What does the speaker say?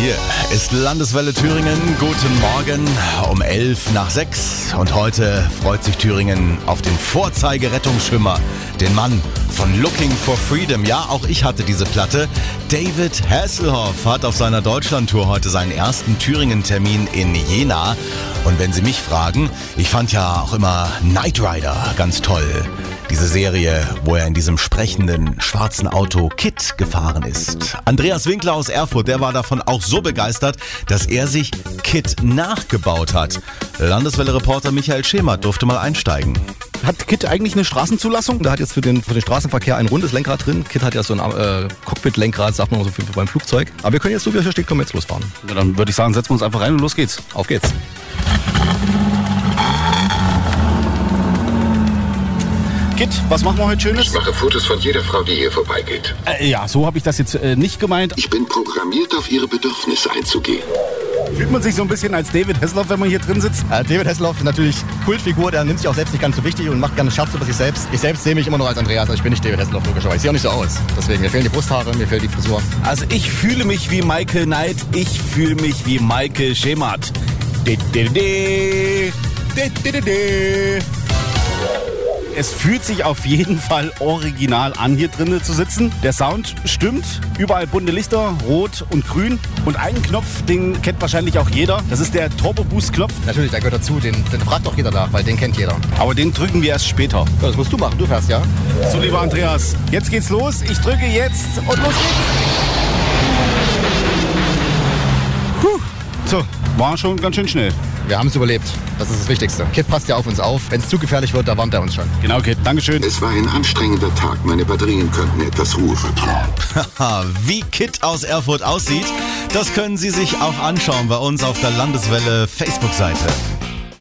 Hier ist Landeswelle Thüringen. Guten Morgen um 11 nach 6. Und heute freut sich Thüringen auf den Vorzeigerettungsschwimmer, den Mann von Looking for Freedom. Ja, auch ich hatte diese Platte. David Hasselhoff hat auf seiner Deutschlandtour heute seinen ersten Thüringen-Termin in Jena. Und wenn Sie mich fragen, ich fand ja auch immer Knight Rider ganz toll. Diese Serie, wo er in diesem sprechenden schwarzen Auto Kit gefahren ist. Andreas Winkler aus Erfurt, der war davon auch so begeistert, dass er sich Kit nachgebaut hat. Landeswelle-Reporter Michael Schemert durfte mal einsteigen. Hat Kit eigentlich eine Straßenzulassung? Da hat jetzt für den, für den Straßenverkehr ein rundes Lenkrad drin. Kit hat ja so ein äh, Cockpit-Lenkrad, sagt man so für, beim Flugzeug. Aber wir können jetzt so, wie er hier steht, können wir jetzt losfahren. Ja, dann würde ich sagen, setzen wir uns einfach rein und los geht's. Auf geht's. Kit, was machen wir heute Ich Schönes? mache Fotos von jeder Frau, die hier vorbeigeht. Äh, ja, so habe ich das jetzt äh, nicht gemeint. Ich bin programmiert, auf ihre Bedürfnisse einzugehen. Fühlt man sich so ein bisschen als David Hasselhoff, wenn man hier drin sitzt? Äh, David Hasselhoff ist natürlich Kultfigur, der nimmt sich auch selbst nicht ganz so wichtig und macht gerne Scherze über sich selbst. Ich selbst sehe mich immer noch als Andreas, also ich bin nicht David Hasselhoff logischerweise. Ich sehe auch nicht so aus. Deswegen, mir fehlen die Brusthaare, mir fehlt die Frisur. Also ich fühle mich wie Michael Knight, ich fühle mich wie Michael Schemert. De, de, de, de, de, de, de. Es fühlt sich auf jeden Fall original an, hier drinnen zu sitzen. Der Sound stimmt. Überall bunte Lichter, rot und grün. Und einen Knopf, den kennt wahrscheinlich auch jeder. Das ist der Turbo Boost Knopf. Natürlich, der gehört dazu, den, den fragt doch jeder nach, weil den kennt jeder. Aber den drücken wir erst später. Ja, das musst du machen, du fährst ja. So, lieber Andreas, jetzt geht's los. Ich drücke jetzt und los geht's. So, war schon ganz schön schnell. Wir haben es überlebt. Das ist das Wichtigste. Kit passt ja auf uns auf. Wenn es zu gefährlich wird, da warnt er uns schon. Genau, okay, Dankeschön. Es war ein anstrengender Tag. Meine Batterien könnten etwas Ruhe vertrauen. Haha, Wie Kit aus Erfurt aussieht, das können Sie sich auch anschauen bei uns auf der Landeswelle Facebook-Seite.